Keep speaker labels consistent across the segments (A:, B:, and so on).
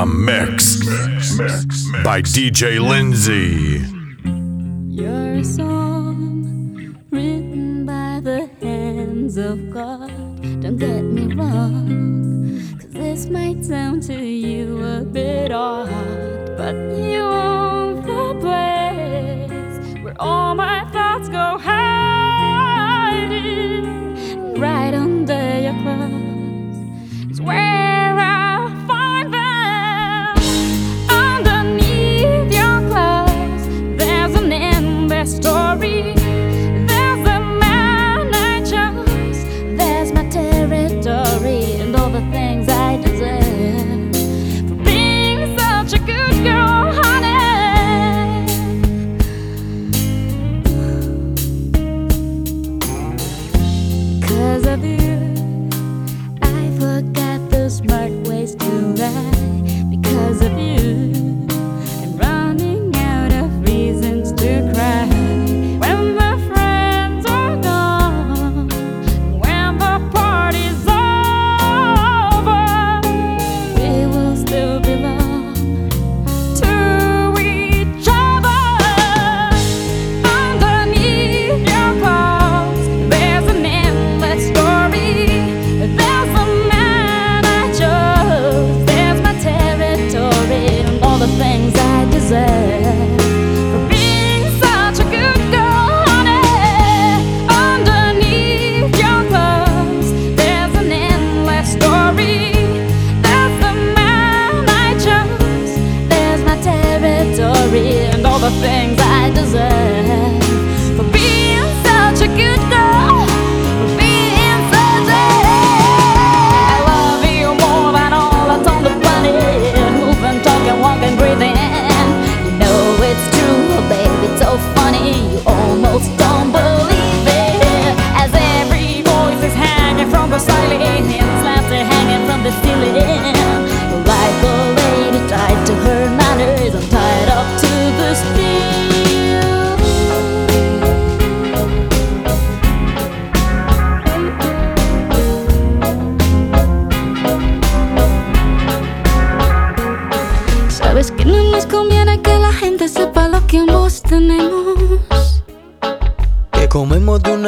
A: the mix, mix, mix, by DJ Lindsay.
B: Your song written by the hands of God. Don't get me wrong, cause this might sound to you a bit odd, but you own the place where all my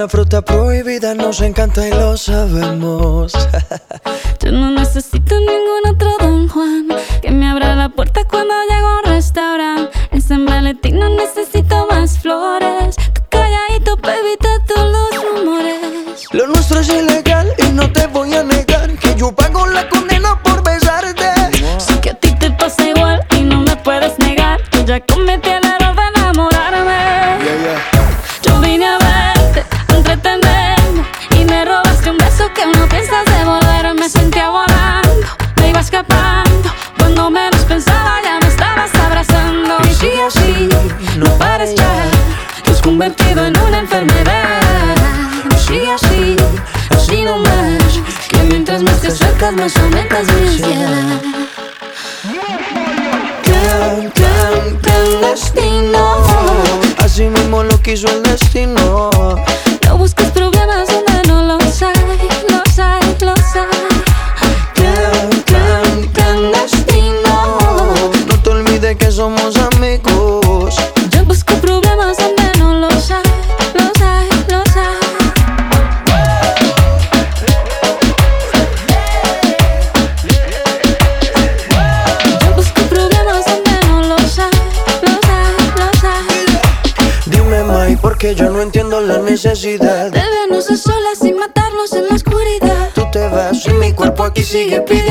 C: una fruta prohibida, nos encanta y lo sabemos.
B: Yo no necesito
C: ninguna necesidad
B: de vernos a solas y matarnos en la oscuridad.
C: Tú te vas y mi cuerpo aquí sigue pidiendo.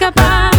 B: escapar.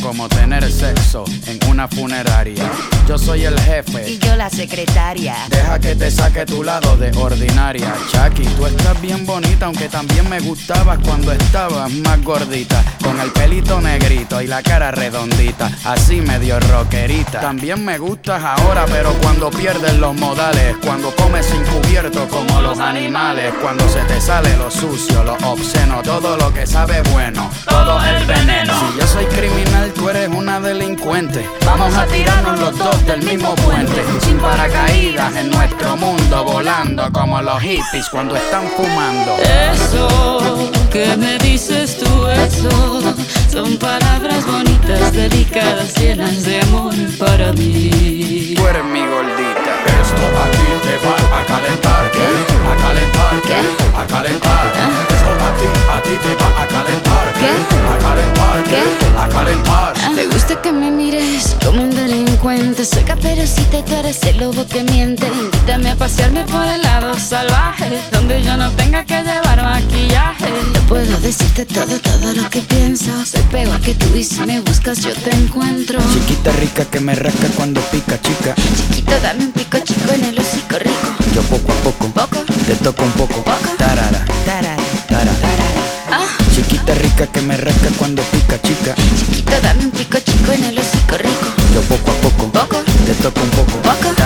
B: como
D: tener sexo en una funeraria. Yo soy el jefe.
E: Y yo la secretaria.
D: Deja que te saque tu lado de ordinaria. Chucky, tú estás bien bonita, aunque también me gustabas cuando estabas más gordita. Con el pelito negrito y la cara redondita, así medio rockerita. También me gustas ahora, pero cuando pierdes los modales, cuando comes sin cubierto como los animales, cuando se te sale lo sucio, lo obsceno, todo lo que sabe bueno, todo el veneno delincuente. Vamos a tirarnos los dos del mismo puente. Sin paracaídas en nuestro mundo, volando como los hippies cuando están fumando.
B: Eso que me dices tú, eso son palabras bonitas, delicadas, llenas de amor para mí.
D: Tú eres mi gordita.
A: Esto a ti te va a calentar, ¿qué? A calentar, ¿qué? A calentar. A ti, a ti te va a calentar. ¿Qué? A calentar. ¿Qué? A calentar.
B: Ah, Le gusta
F: que me mires como un delincuente. Soy caperucita y tú eres el lobo que miente. Invítame a pasearme por el lado salvaje. Donde yo no tenga que llevar maquillaje. No puedo decirte todo, todo lo que pienso. Soy peor que tú y si me buscas yo te encuentro.
D: Chiquita rica que me rasca cuando pica, chica.
F: Chiquito, dame un pico chico en el hocico rico.
D: Yo poco a poco,
F: poco,
D: te toco un poco.
F: Poco. Tara,
D: Chiquita rica que me rasca cuando pica chica.
F: Chiquito dame un pico chico en el hocico rico.
D: Yo poco a poco, te toco un poco,
F: poco.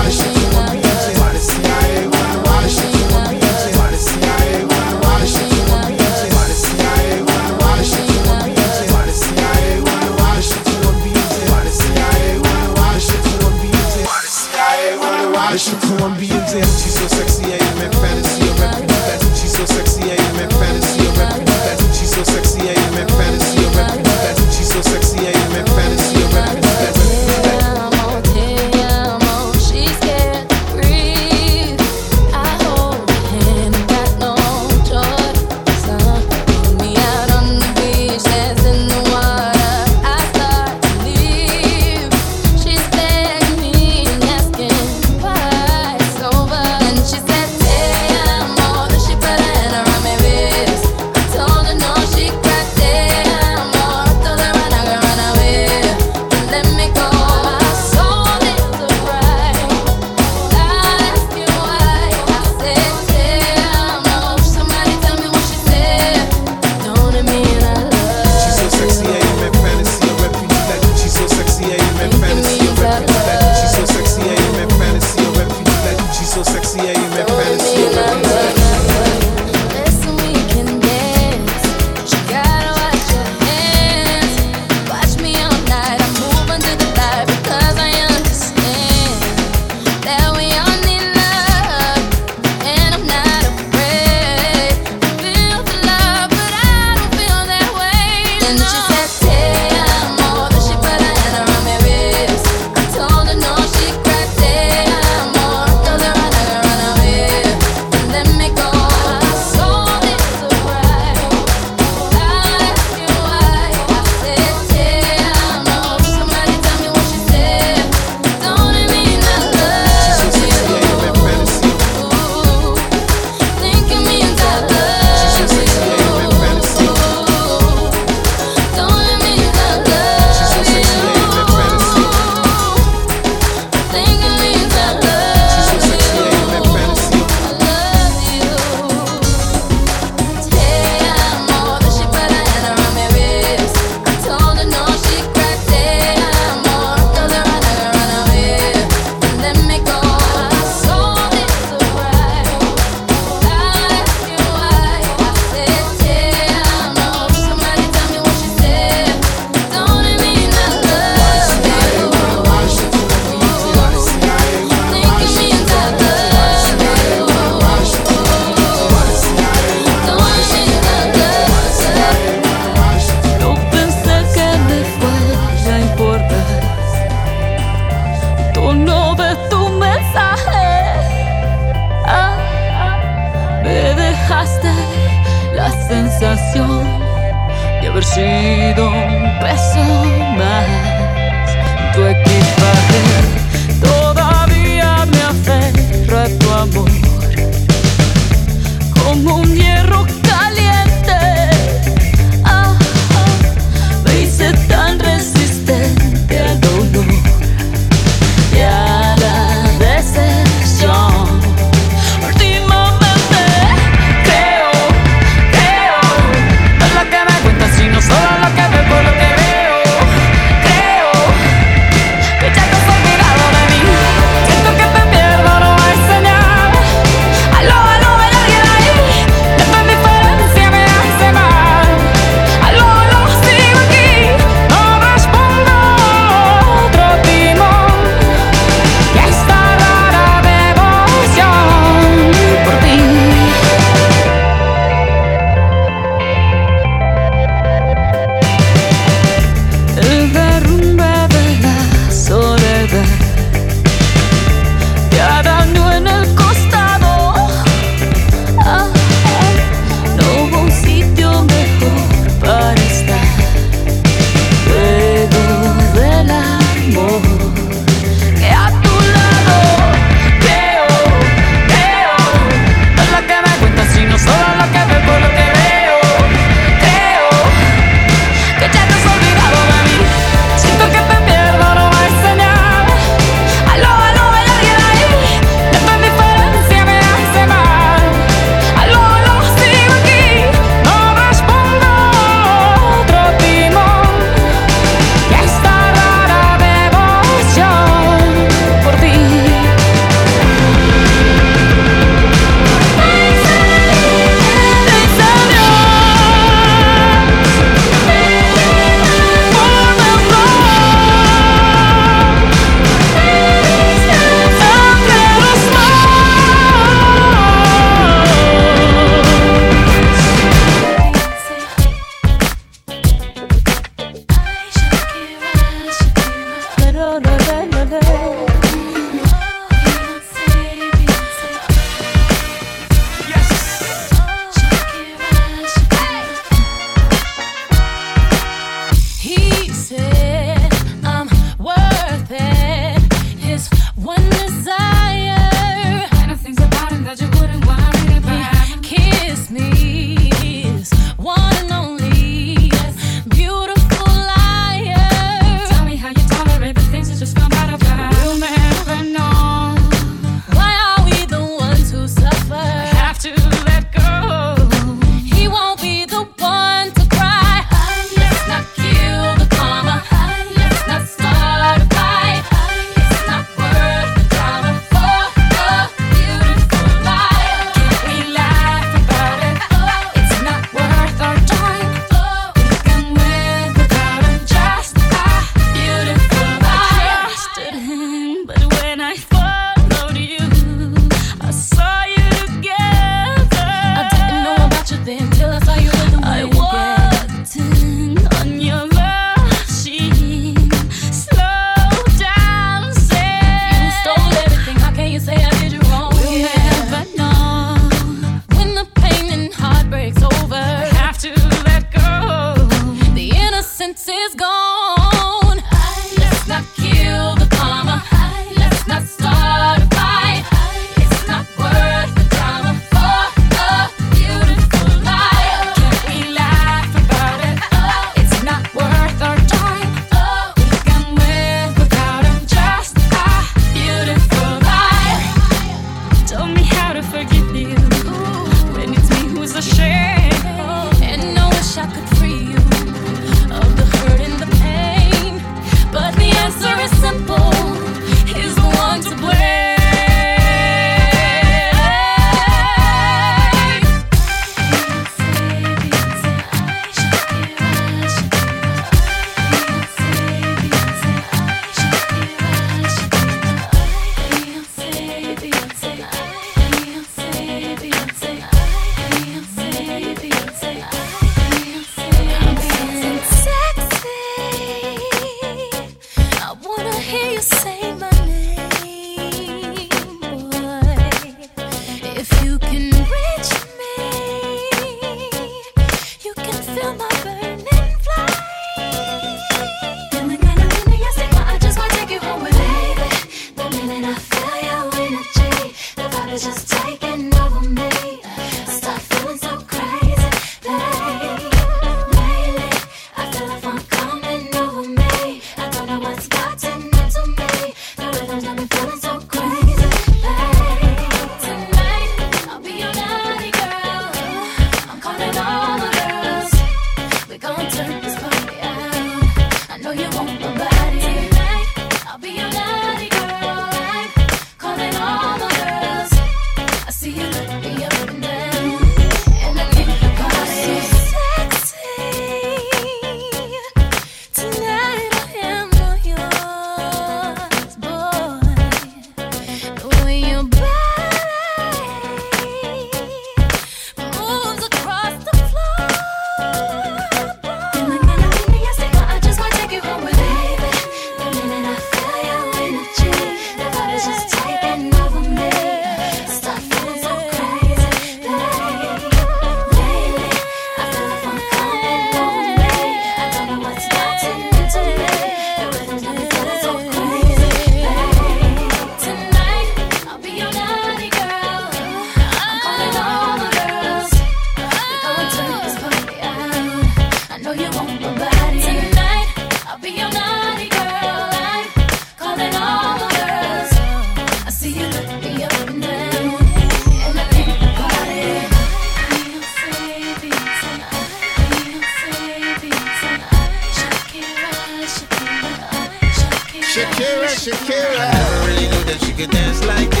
G: dance
H: like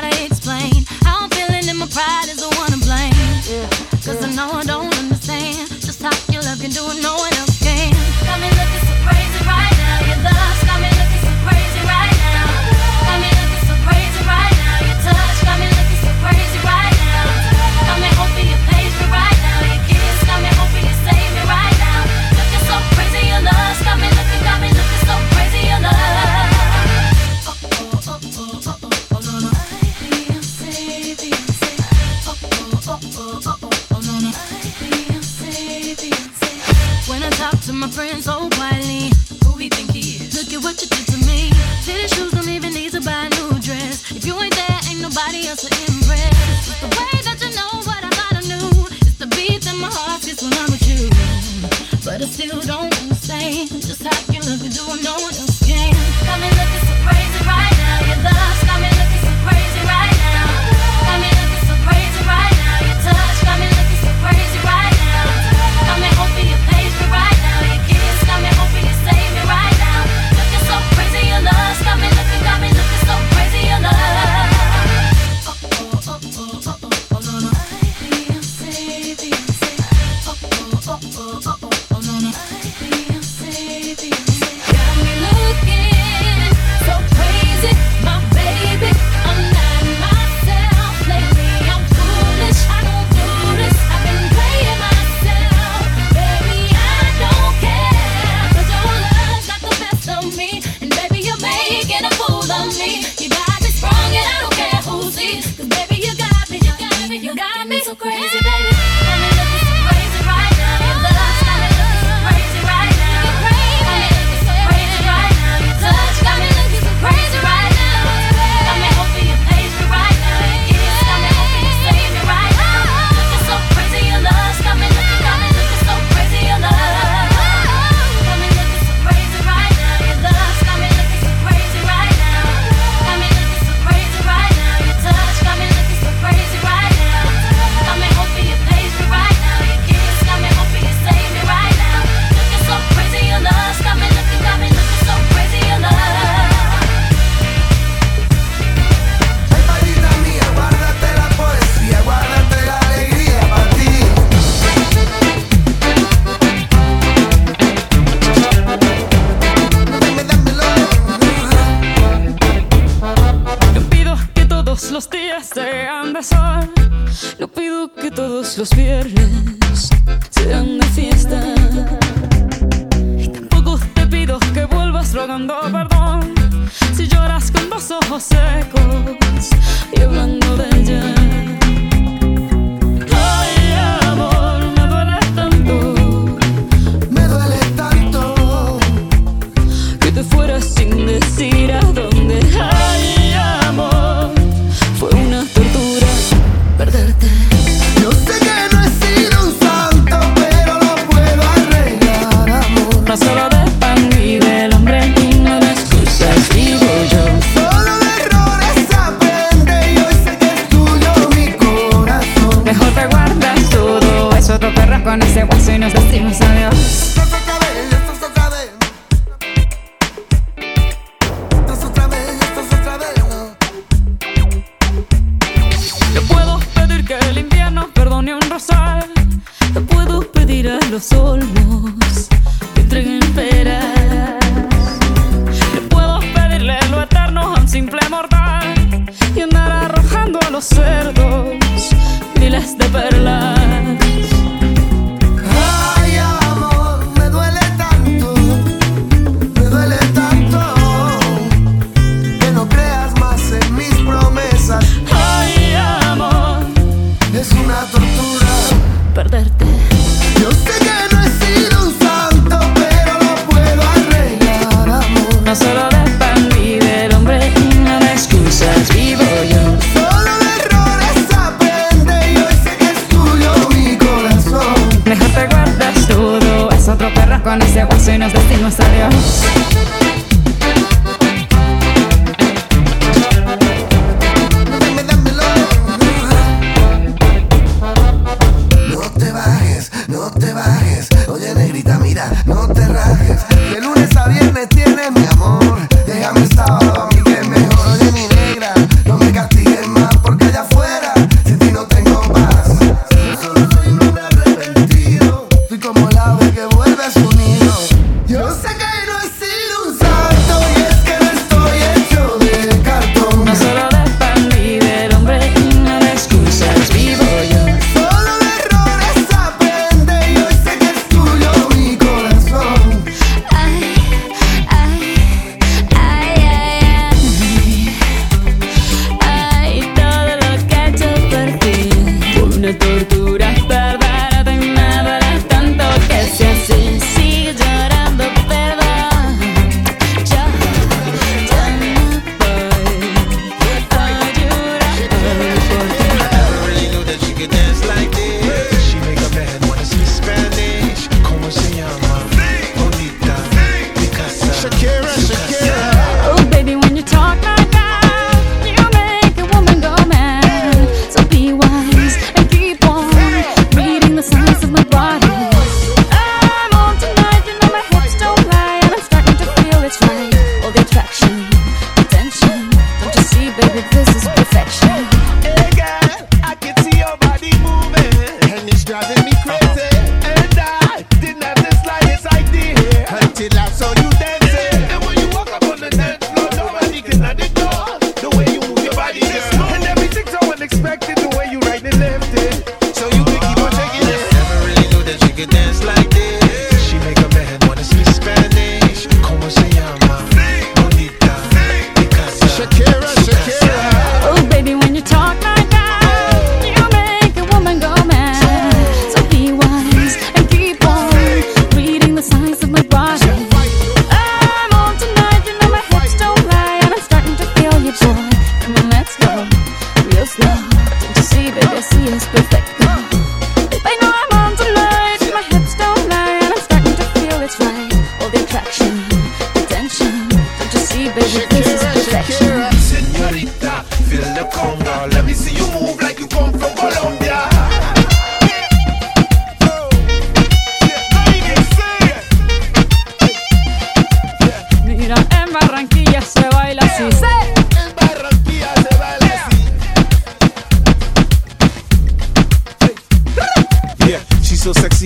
G: gotta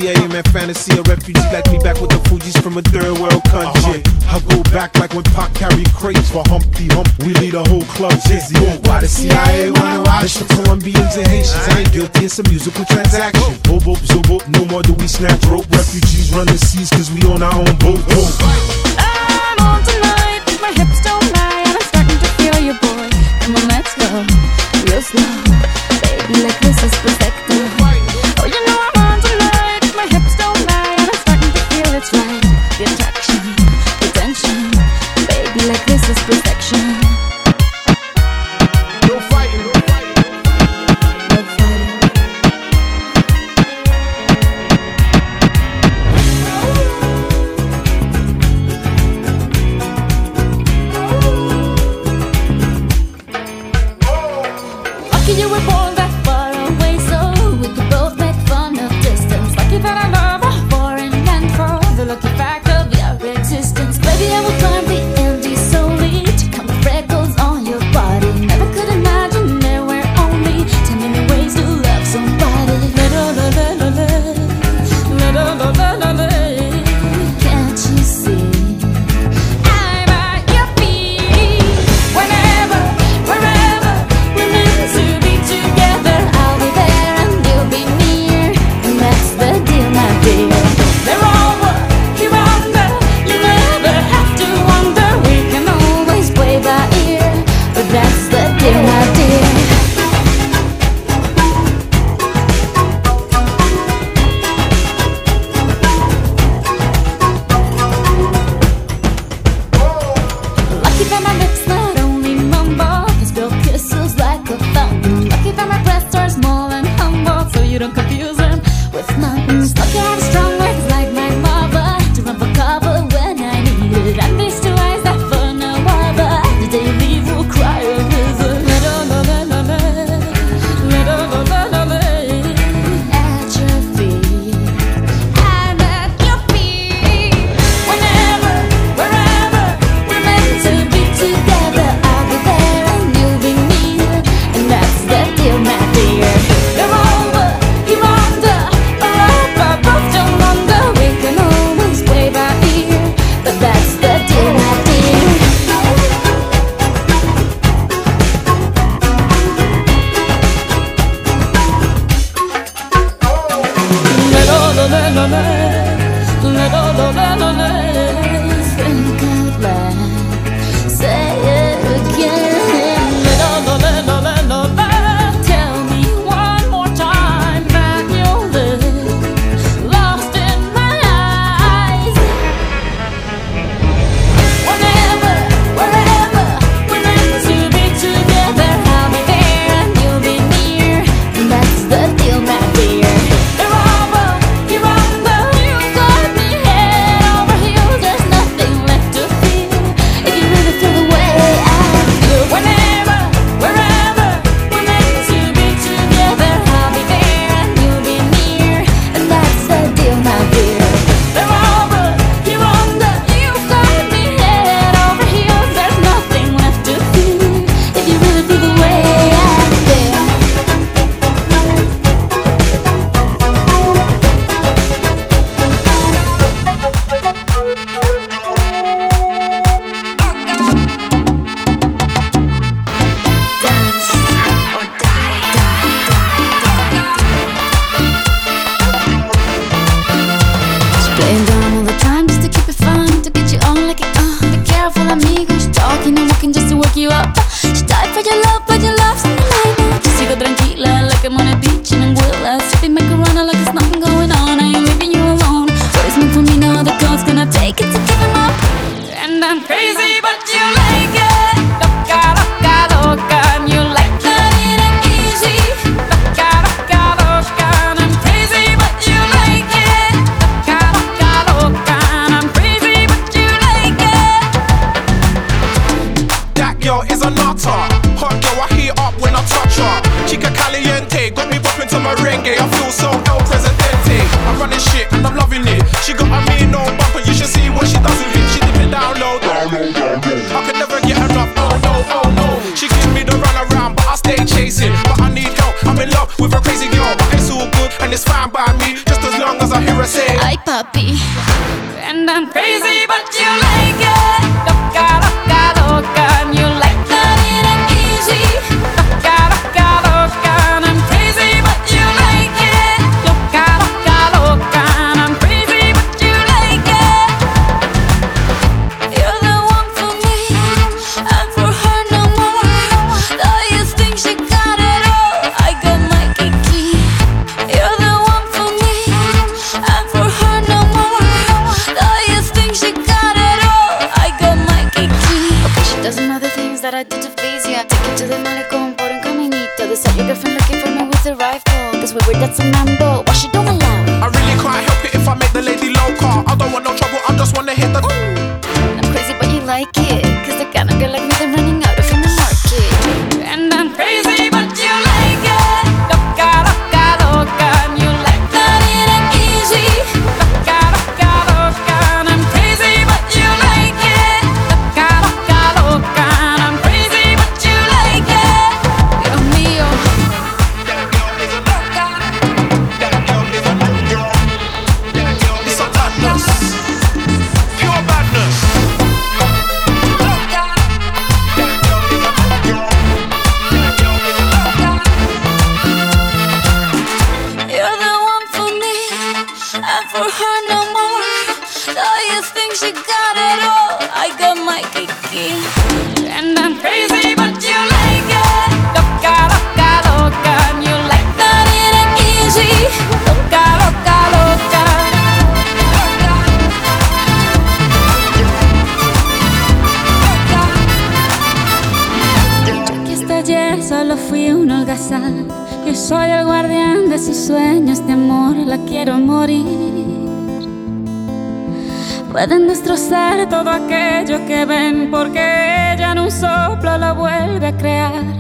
I: CIA man, fantasy, a refugee like me back with the Fuji's from a third world country. I go back like when Pac carried crates for Humpty Hump. We lead a whole club dizzy. Why the CIA wanna watch the Colombians and Haitians? I ain't guilty, it's a musical transaction. Boop, boop, no more do we snatch rope. Refugees run the seas cause we on our own boat. boat.
B: I'm on tonight, my hips don't lie, and I'm starting to feel you, boy. Come on, let's go, real slow. Baby, like this is perfect. reflection to
I: merengue. I feel so El Presidente. I'm running shit and I'm loving it. She got a mean old bumper, you should see what she does with it. She dip it down low. I could never get enough, oh no, oh no. She gives me the run around, but I stay chasing. But I need help, I'm in love with a crazy girl. But it's all good and it's fine by me, just as long as I hear her say,
B: Ay, papi. And I'm crazy, but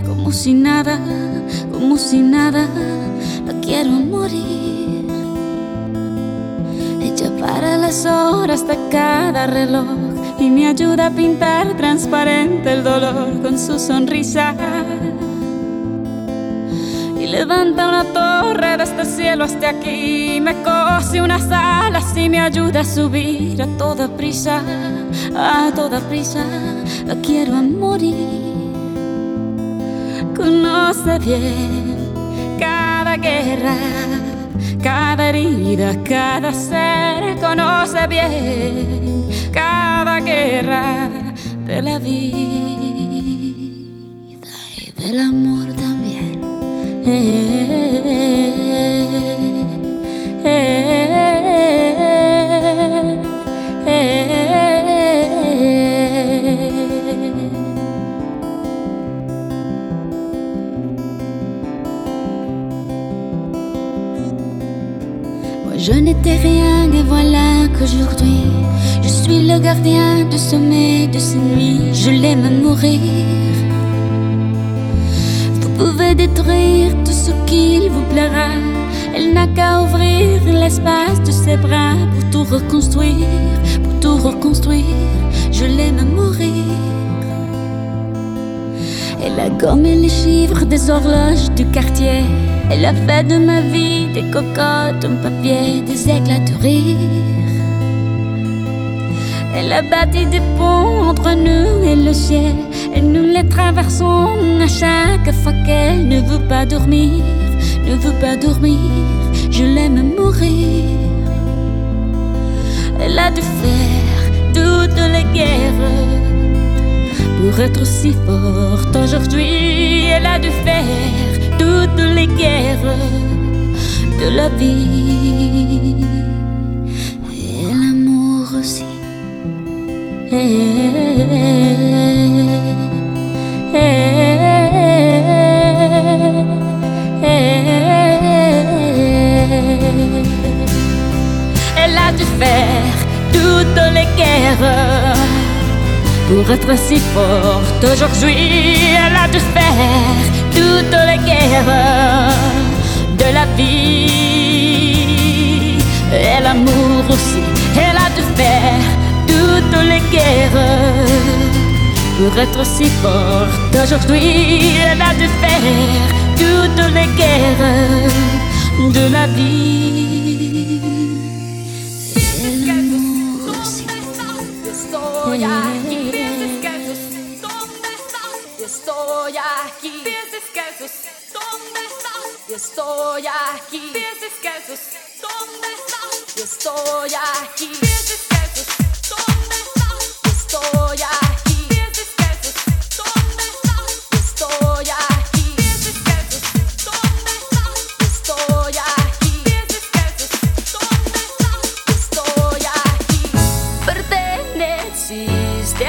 B: Como si nada, como si nada, la quiero morir. Ella para las horas de cada reloj y me ayuda a pintar transparente el dolor con su sonrisa. Y levanta una torre desde el cielo hasta aquí. Me cose unas alas y me ayuda a subir a toda prisa, a toda prisa. La quiero morir. Conoce bien cada guerra, cada herida, cada ser. Conoce bien cada guerra de la vida y del amor también. Moi je et voilà qu'aujourd'hui je suis le gardien du sommet de ces nuits. Je l'aime mourir. Vous pouvez détruire tout ce qu'il vous plaira. Elle n'a qu'à ouvrir l'espace de ses bras pour tout reconstruire, pour tout reconstruire. Je l'aime mourir. Elle a gommé les chiffres des horloges du quartier. Elle a fait de ma vie des cocottes en papier, des éclats de rire. Elle a bâti des ponts entre nous et le ciel. Et nous les traversons à chaque fois qu'elle ne veut pas dormir, ne veut pas dormir. Je l'aime mourir. Elle a dû faire toutes les guerres pour être aussi forte aujourd'hui. Elle a dû faire toutes les guerres de la vie et l'amour aussi. Elle a dû faire toutes les guerres pour être si forte aujourd'hui. Elle a dû faire toutes les guerres de la vie et l'amour aussi. Elle a dû faire toutes les guerres pour être si forte aujourd'hui. Elle a dû faire toutes les guerres de la vie.
E: estoy aquí. Pies descalzos, ¿dónde estás? Estoy aquí. Pies descalzos, ¿dónde estás? Estoy aquí. Pies descalzos, ¿dónde estás? Estoy aquí. Pies descalzos, ¿dónde estás? Estoy aquí. Pies descalzos, ¿dónde estás? Yo aquí.
B: Perteneciste a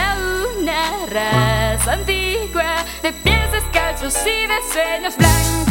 B: una raza antigua de pies descalzos y de sueños blancos.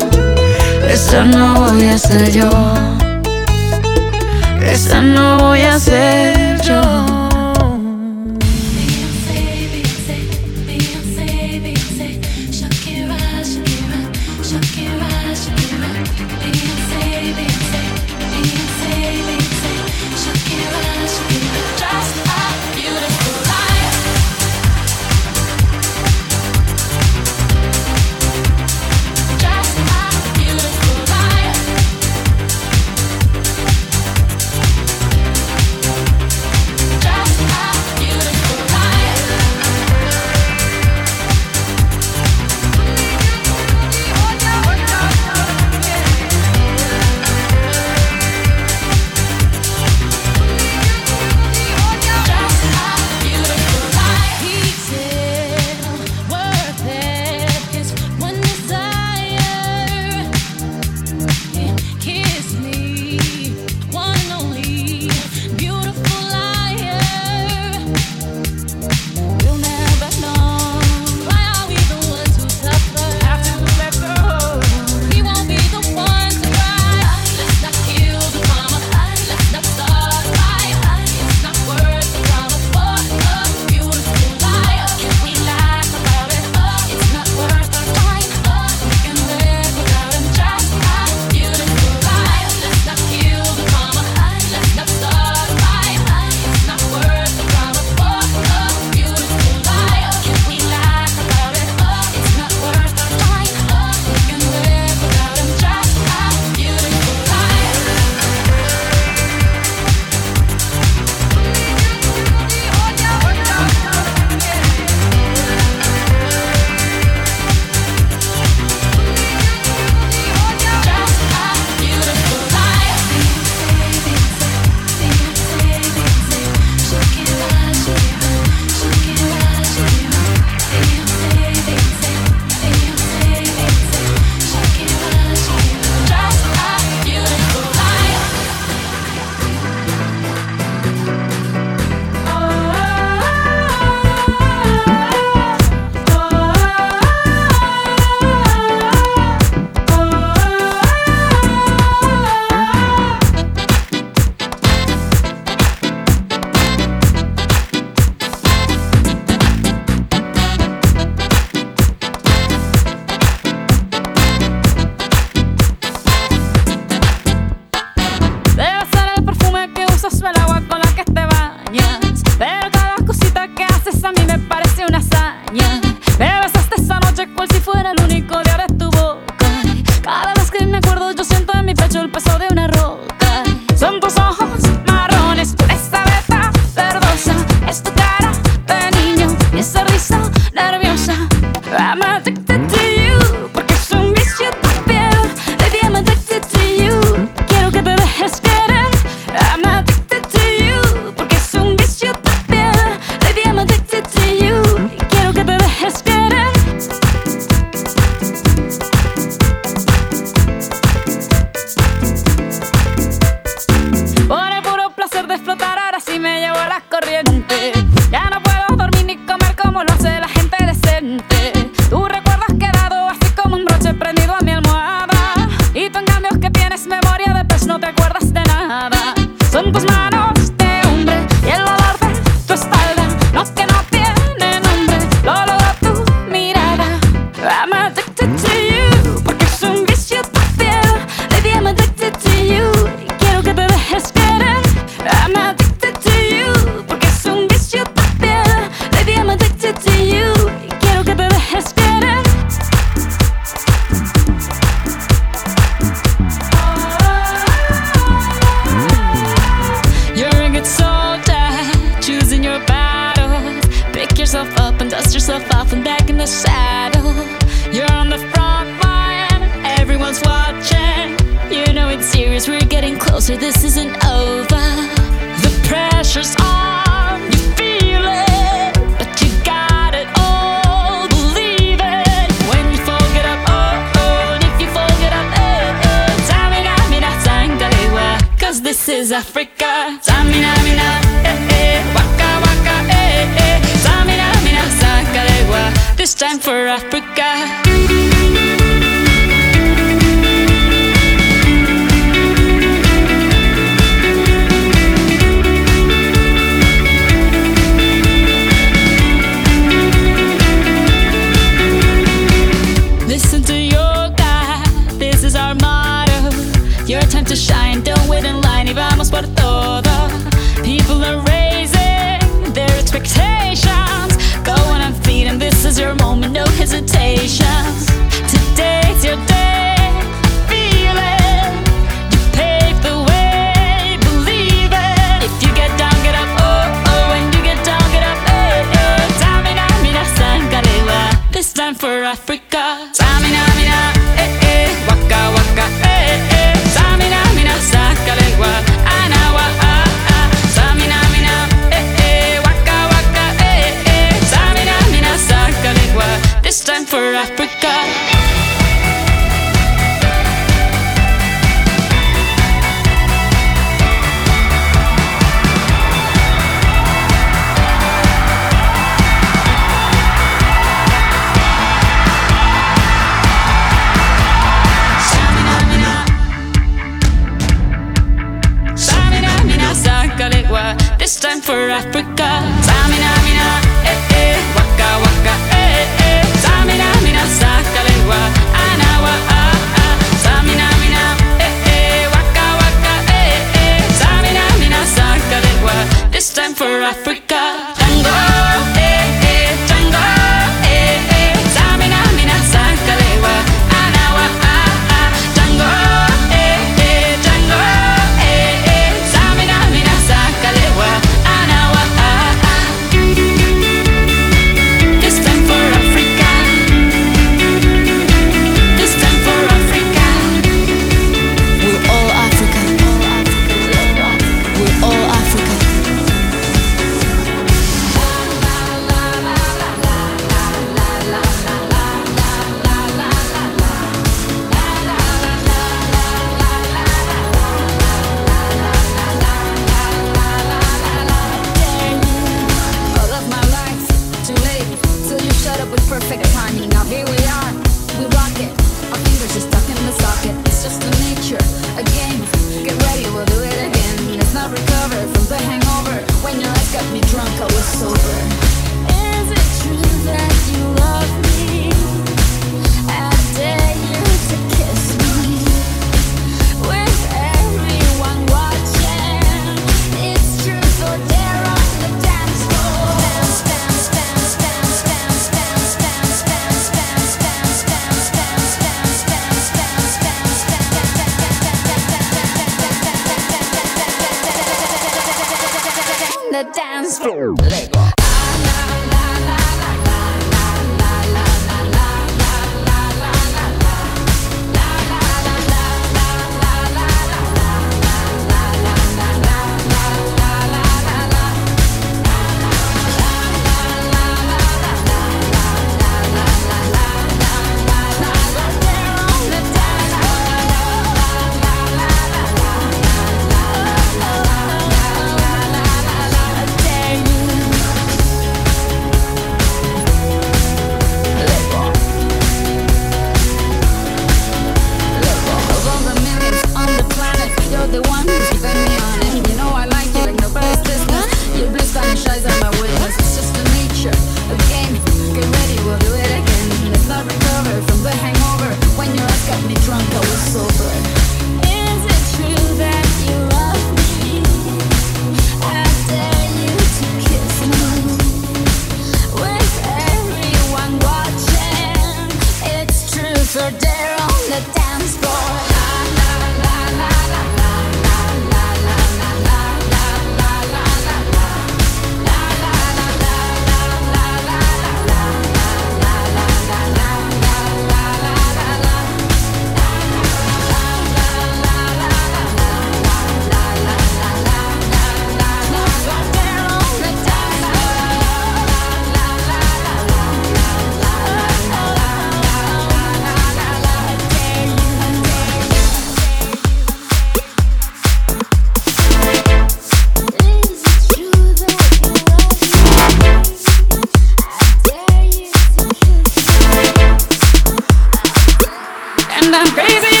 B: and
J: I'm crazy.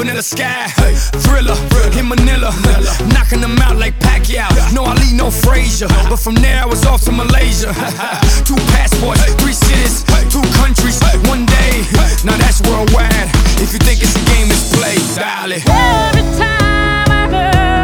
J: Vanilla Sky, hey. Thriller, Thriller, in Manila, Manila. knocking them out like Pacquiao. Yeah. No, I lead no Frazier, uh-huh. but from there I was off to Malaysia. two passports, hey. three cities, hey. two countries, one day. Now that's worldwide. If you think it's a game, it's played. Dial.
B: Every time I
J: heard.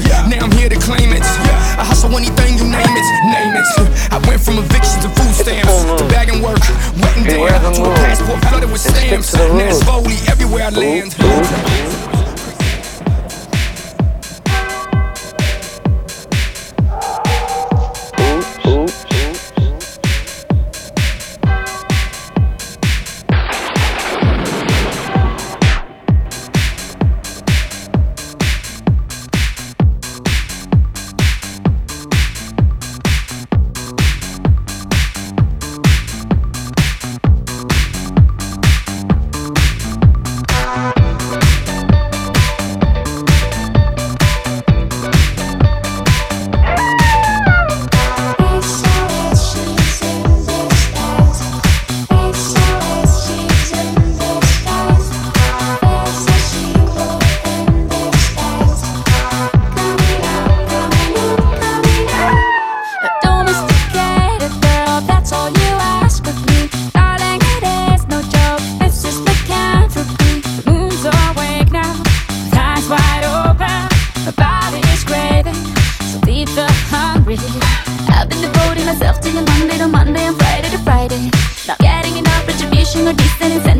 J: Now I'm here to claim it. Yeah. I hustle anything you name it, name it. I went from evictions to food stamps to bagging work, wetting down to a passport flooded with stamps. Now it's Foley everywhere I land.
B: Ooh, ooh. Instead of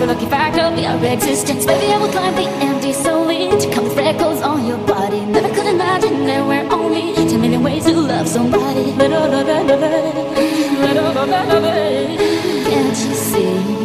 B: the lucky factor of your existence. Maybe I will climb the empty ceiling To count the freckles on your body. Never could imagine there were only Ten million ways to love somebody. Can't you see?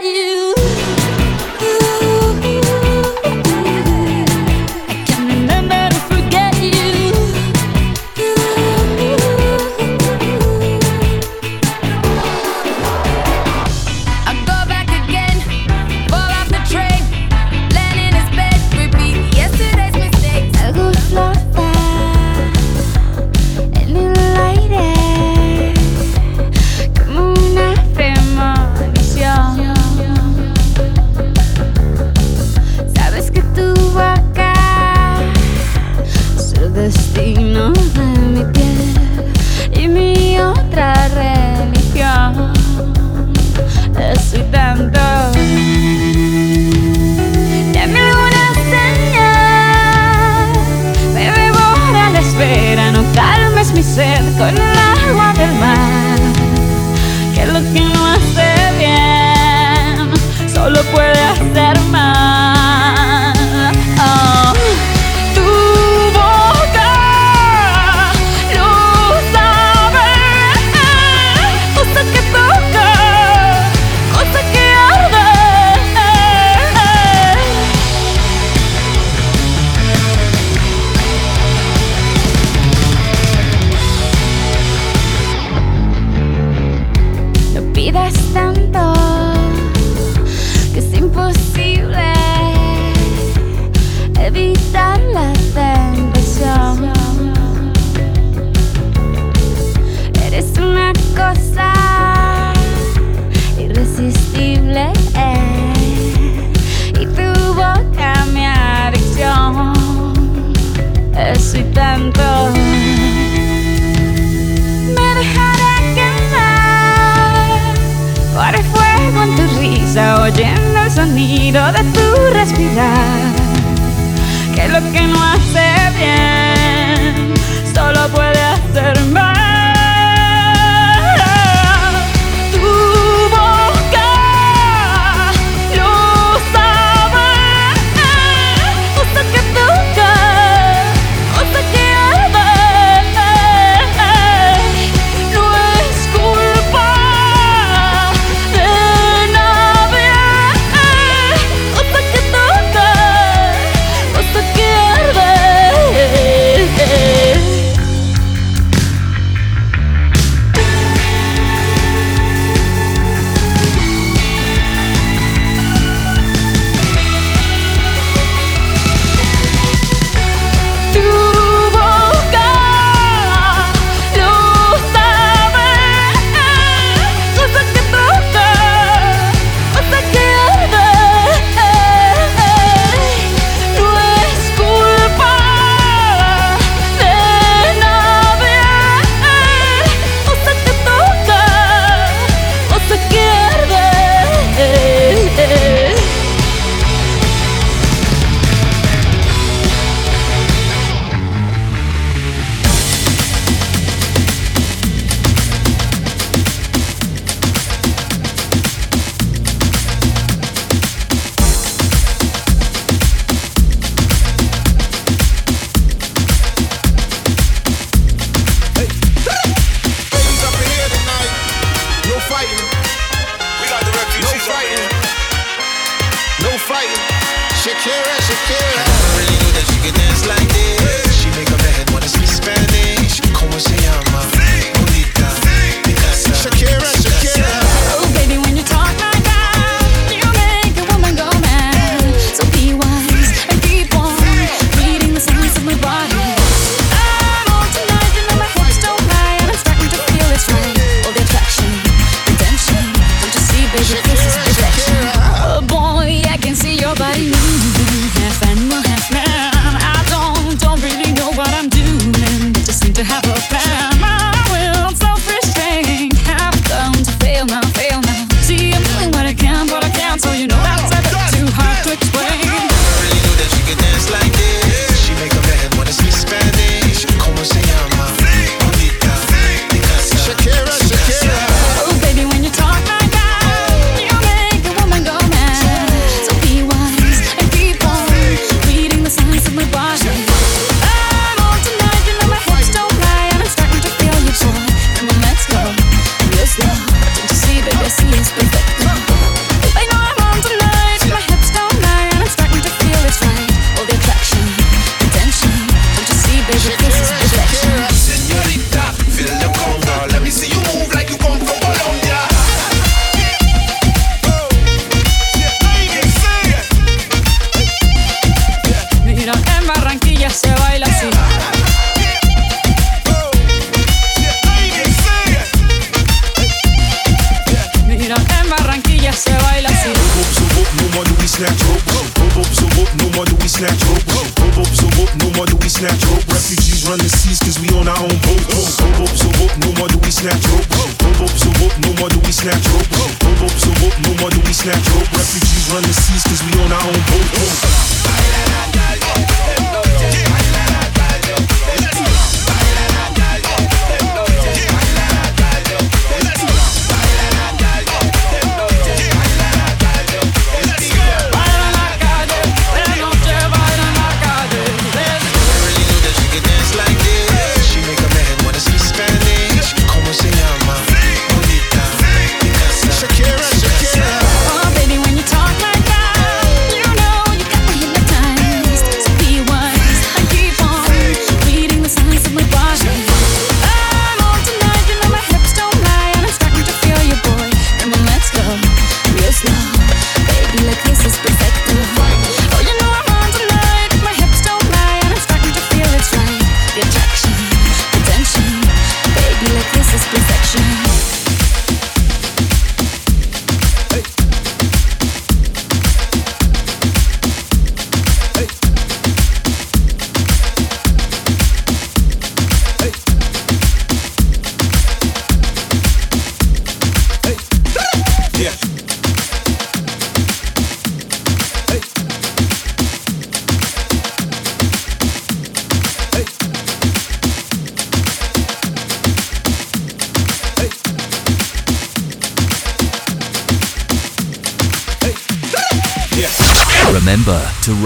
B: you.